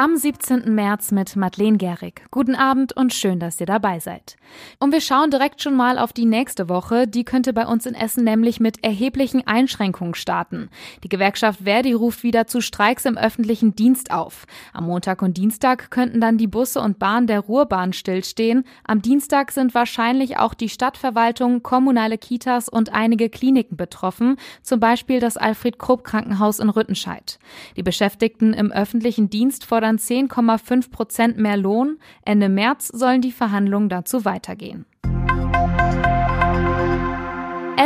am 17. März mit Madeleine Gehrig. Guten Abend und schön, dass ihr dabei seid. Und wir schauen direkt schon mal auf die nächste Woche. Die könnte bei uns in Essen nämlich mit erheblichen Einschränkungen starten. Die Gewerkschaft Verdi ruft wieder zu Streiks im öffentlichen Dienst auf. Am Montag und Dienstag könnten dann die Busse und Bahnen der Ruhrbahn stillstehen. Am Dienstag sind wahrscheinlich auch die Stadtverwaltung, kommunale Kitas und einige Kliniken betroffen, zum Beispiel das Alfred Krupp Krankenhaus in Rüttenscheid. Die Beschäftigten im öffentlichen Dienst fordern fordern 10,5 Prozent mehr Lohn. Ende März sollen die Verhandlungen dazu weitergehen.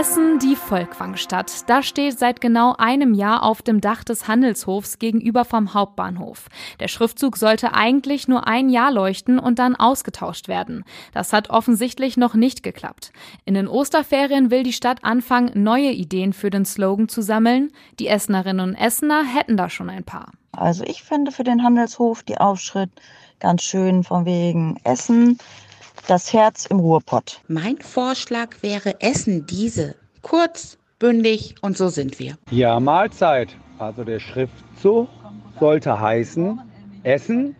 Essen, die Volkwangstadt. Da steht seit genau einem Jahr auf dem Dach des Handelshofs gegenüber vom Hauptbahnhof. Der Schriftzug sollte eigentlich nur ein Jahr leuchten und dann ausgetauscht werden. Das hat offensichtlich noch nicht geklappt. In den Osterferien will die Stadt anfangen, neue Ideen für den Slogan zu sammeln. Die Essenerinnen und Essener hätten da schon ein paar. Also ich finde für den Handelshof die Aufschrift ganz schön von wegen Essen, das Herz im Ruhrpott. Mein Vorschlag wäre Essen diese. Kurz, bündig und so sind wir. Ja, Mahlzeit. Also der Schriftzug sollte heißen Essen,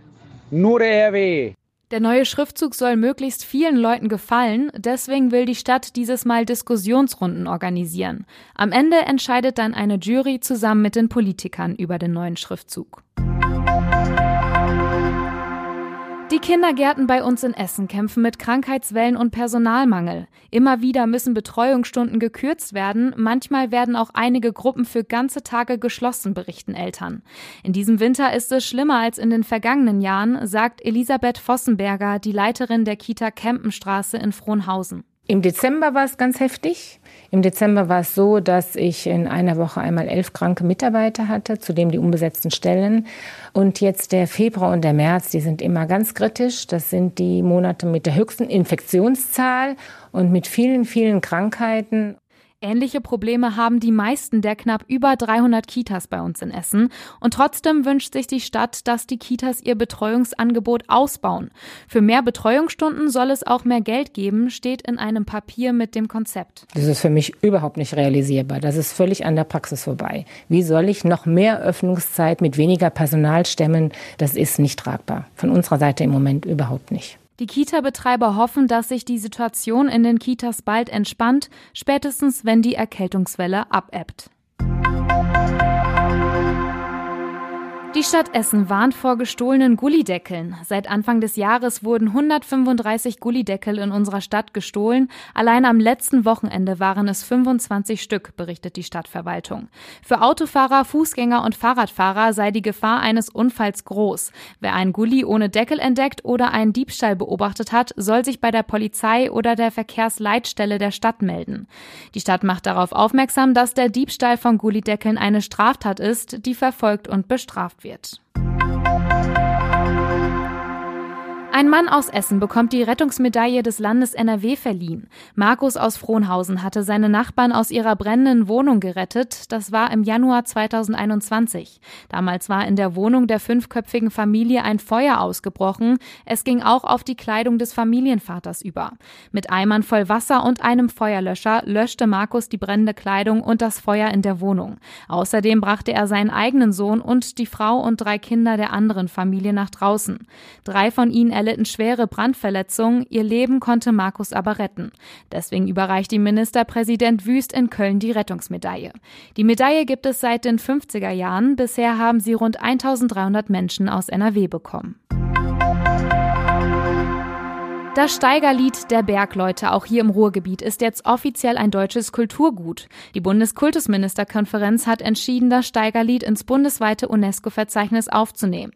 nur der RW. Der neue Schriftzug soll möglichst vielen Leuten gefallen, deswegen will die Stadt dieses Mal Diskussionsrunden organisieren. Am Ende entscheidet dann eine Jury zusammen mit den Politikern über den neuen Schriftzug. Die Kindergärten bei uns in Essen kämpfen mit Krankheitswellen und Personalmangel. Immer wieder müssen Betreuungsstunden gekürzt werden, manchmal werden auch einige Gruppen für ganze Tage geschlossen, berichten Eltern. In diesem Winter ist es schlimmer als in den vergangenen Jahren, sagt Elisabeth Vossenberger, die Leiterin der Kita Kempenstraße in Frohnhausen. Im Dezember war es ganz heftig. Im Dezember war es so, dass ich in einer Woche einmal elf kranke Mitarbeiter hatte, zudem die unbesetzten Stellen. Und jetzt der Februar und der März, die sind immer ganz kritisch. Das sind die Monate mit der höchsten Infektionszahl und mit vielen, vielen Krankheiten. Ähnliche Probleme haben die meisten der knapp über 300 Kitas bei uns in Essen. Und trotzdem wünscht sich die Stadt, dass die Kitas ihr Betreuungsangebot ausbauen. Für mehr Betreuungsstunden soll es auch mehr Geld geben, steht in einem Papier mit dem Konzept. Das ist für mich überhaupt nicht realisierbar. Das ist völlig an der Praxis vorbei. Wie soll ich noch mehr Öffnungszeit mit weniger Personal stemmen? Das ist nicht tragbar. Von unserer Seite im Moment überhaupt nicht. Die Kita-Betreiber hoffen, dass sich die Situation in den Kitas bald entspannt, spätestens wenn die Erkältungswelle abebbt. Die Stadt Essen warnt vor gestohlenen Gullideckeln. Seit Anfang des Jahres wurden 135 Gullideckel in unserer Stadt gestohlen. Allein am letzten Wochenende waren es 25 Stück, berichtet die Stadtverwaltung. Für Autofahrer, Fußgänger und Fahrradfahrer sei die Gefahr eines Unfalls groß. Wer einen Gully ohne Deckel entdeckt oder einen Diebstahl beobachtet hat, soll sich bei der Polizei oder der Verkehrsleitstelle der Stadt melden. Die Stadt macht darauf aufmerksam, dass der Diebstahl von Gullideckeln eine Straftat ist, die verfolgt und bestraft wird. Ein Mann aus Essen bekommt die Rettungsmedaille des Landes NRW verliehen. Markus aus Frohnhausen hatte seine Nachbarn aus ihrer brennenden Wohnung gerettet. Das war im Januar 2021. Damals war in der Wohnung der fünfköpfigen Familie ein Feuer ausgebrochen. Es ging auch auf die Kleidung des Familienvaters über. Mit Eimern voll Wasser und einem Feuerlöscher löschte Markus die brennende Kleidung und das Feuer in der Wohnung. Außerdem brachte er seinen eigenen Sohn und die Frau und drei Kinder der anderen Familie nach draußen. Drei von ihnen schwere Brandverletzungen, ihr Leben konnte Markus aber retten. Deswegen überreicht die Ministerpräsident Wüst in Köln die Rettungsmedaille. Die Medaille gibt es seit den 50er Jahren. Bisher haben sie rund 1300 Menschen aus NRW bekommen. Das Steigerlied der Bergleute, auch hier im Ruhrgebiet, ist jetzt offiziell ein deutsches Kulturgut. Die Bundeskultusministerkonferenz hat entschieden, das Steigerlied ins bundesweite UNESCO-Verzeichnis aufzunehmen.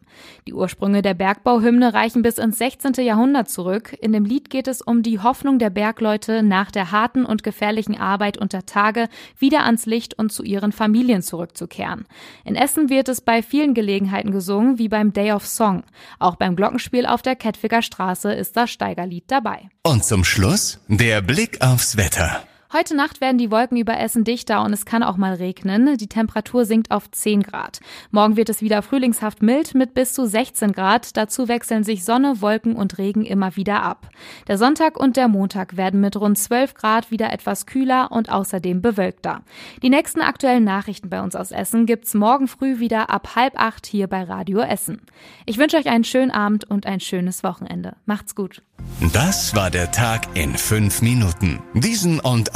Die Ursprünge der Bergbauhymne reichen bis ins 16. Jahrhundert zurück. In dem Lied geht es um die Hoffnung der Bergleute, nach der harten und gefährlichen Arbeit unter Tage wieder ans Licht und zu ihren Familien zurückzukehren. In Essen wird es bei vielen Gelegenheiten gesungen, wie beim Day of Song. Auch beim Glockenspiel auf der Kettwiger Straße ist das Steigerlied dabei. Und zum Schluss der Blick aufs Wetter. Heute Nacht werden die Wolken über Essen dichter und es kann auch mal regnen. Die Temperatur sinkt auf 10 Grad. Morgen wird es wieder frühlingshaft mild mit bis zu 16 Grad. Dazu wechseln sich Sonne, Wolken und Regen immer wieder ab. Der Sonntag und der Montag werden mit rund 12 Grad wieder etwas kühler und außerdem bewölkter. Die nächsten aktuellen Nachrichten bei uns aus Essen gibt's morgen früh wieder ab halb acht hier bei Radio Essen. Ich wünsche euch einen schönen Abend und ein schönes Wochenende. Macht's gut. Das war der Tag in fünf Minuten. Diesen und